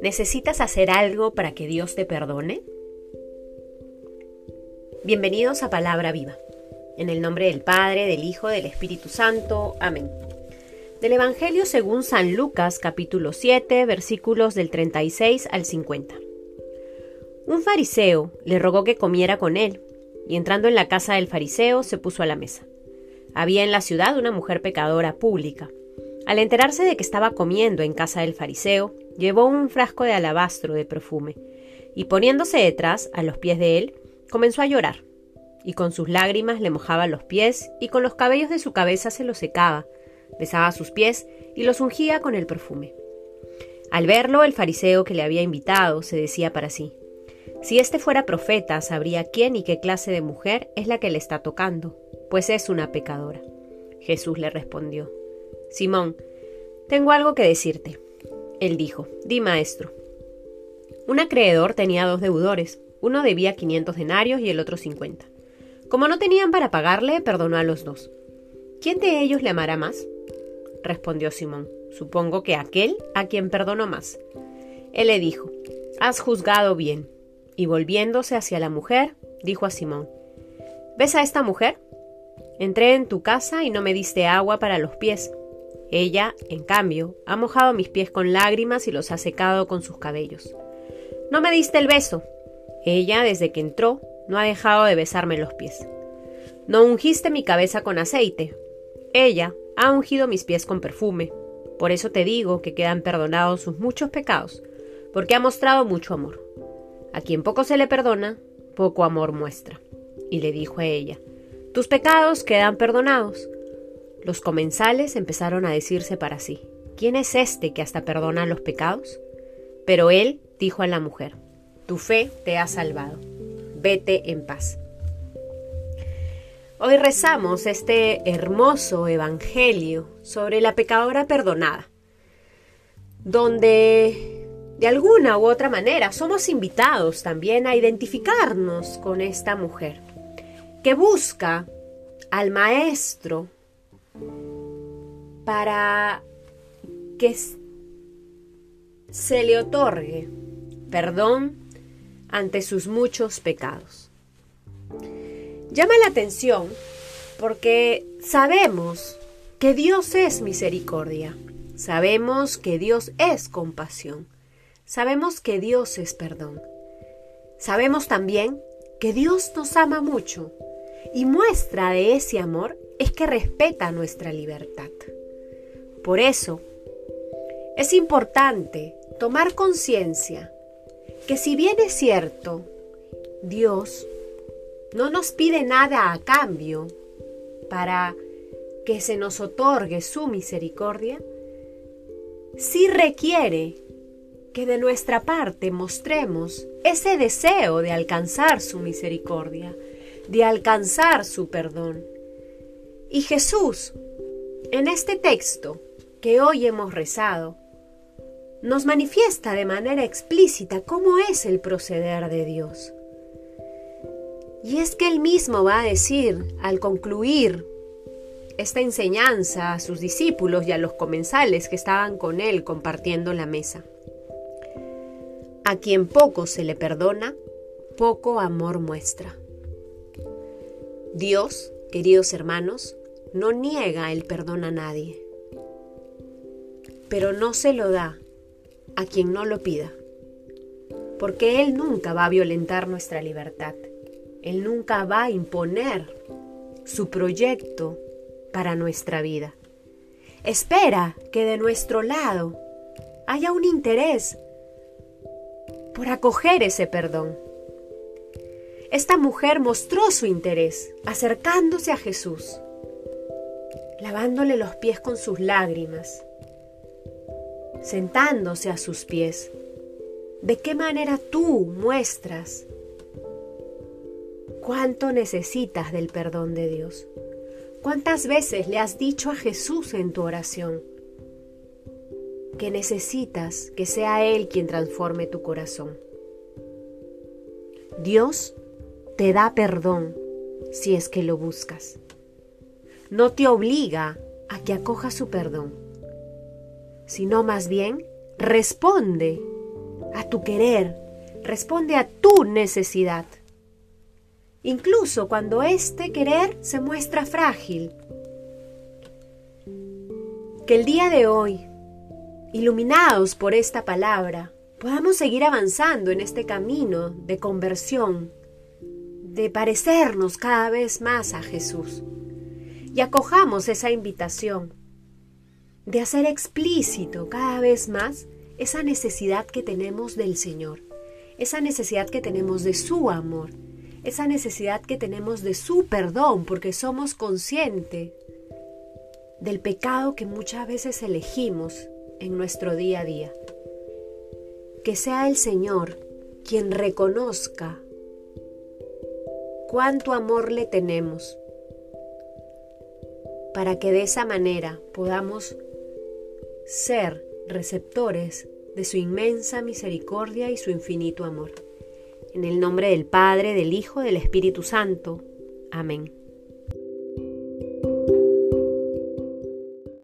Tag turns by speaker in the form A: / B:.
A: ¿Necesitas hacer algo para que Dios te perdone? Bienvenidos a Palabra Viva. En el nombre del Padre, del Hijo, del Espíritu Santo. Amén. Del Evangelio según San Lucas capítulo 7 versículos del 36 al 50. Un fariseo le rogó que comiera con él, y entrando en la casa del fariseo se puso a la mesa. Había en la ciudad una mujer pecadora pública. Al enterarse de que estaba comiendo en casa del fariseo, llevó un frasco de alabastro de perfume, y poniéndose detrás, a los pies de él, comenzó a llorar, y con sus lágrimas le mojaba los pies, y con los cabellos de su cabeza se los secaba, besaba sus pies y los ungía con el perfume. Al verlo, el fariseo que le había invitado se decía para sí, si éste fuera profeta, sabría quién y qué clase de mujer es la que le está tocando, pues es una pecadora. Jesús le respondió, Simón, tengo algo que decirte. Él dijo, Di maestro. Un acreedor tenía dos deudores, uno debía 500 denarios y el otro 50. Como no tenían para pagarle, perdonó a los dos. ¿Quién de ellos le amará más? Respondió Simón, supongo que aquel a quien perdonó más. Él le dijo, Has juzgado bien y volviéndose hacia la mujer, dijo a Simón, ¿Ves a esta mujer? Entré en tu casa y no me diste agua para los pies. Ella, en cambio, ha mojado mis pies con lágrimas y los ha secado con sus cabellos. No me diste el beso. Ella, desde que entró, no ha dejado de besarme los pies. No ungiste mi cabeza con aceite. Ella ha ungido mis pies con perfume. Por eso te digo que quedan perdonados sus muchos pecados, porque ha mostrado mucho amor. A quien poco se le perdona, poco amor muestra. Y le dijo a ella, Tus pecados quedan perdonados. Los comensales empezaron a decirse para sí, ¿quién es este que hasta perdona los pecados? Pero él dijo a la mujer, Tu fe te ha salvado, vete en paz. Hoy rezamos este hermoso Evangelio sobre la pecadora perdonada, donde de alguna u otra manera somos invitados también a identificarnos con esta mujer que busca al maestro para que se le otorgue perdón ante sus muchos pecados. Llama la atención porque sabemos que Dios es misericordia, sabemos que Dios es compasión, sabemos que Dios es perdón. Sabemos también que Dios nos ama mucho y muestra de ese amor es que respeta nuestra libertad. Por eso, es importante tomar conciencia que si bien es cierto, Dios no nos pide nada a cambio para que se nos otorgue su misericordia, sí requiere que de nuestra parte mostremos ese deseo de alcanzar su misericordia, de alcanzar su perdón. Y Jesús, en este texto que hoy hemos rezado, nos manifiesta de manera explícita cómo es el proceder de Dios. Y es que él mismo va a decir, al concluir esta enseñanza a sus discípulos y a los comensales que estaban con él compartiendo la mesa. A quien poco se le perdona, poco amor muestra. Dios, queridos hermanos, no niega el perdón a nadie, pero no se lo da a quien no lo pida, porque Él nunca va a violentar nuestra libertad, Él nunca va a imponer su proyecto para nuestra vida. Espera que de nuestro lado haya un interés por acoger ese perdón. Esta mujer mostró su interés acercándose a Jesús, lavándole los pies con sus lágrimas, sentándose a sus pies. ¿De qué manera tú muestras cuánto necesitas del perdón de Dios? ¿Cuántas veces le has dicho a Jesús en tu oración? que necesitas que sea Él quien transforme tu corazón. Dios te da perdón si es que lo buscas. No te obliga a que acoja su perdón, sino más bien responde a tu querer, responde a tu necesidad. Incluso cuando este querer se muestra frágil. Que el día de hoy, iluminados por esta palabra, podamos seguir avanzando en este camino de conversión, de parecernos cada vez más a Jesús. Y acojamos esa invitación de hacer explícito cada vez más esa necesidad que tenemos del Señor, esa necesidad que tenemos de su amor, esa necesidad que tenemos de su perdón, porque somos conscientes del pecado que muchas veces elegimos en nuestro día a día. Que sea el Señor quien reconozca cuánto amor le tenemos, para que de esa manera podamos ser receptores de su inmensa misericordia y su infinito amor. En el nombre del Padre, del Hijo, del Espíritu Santo. Amén.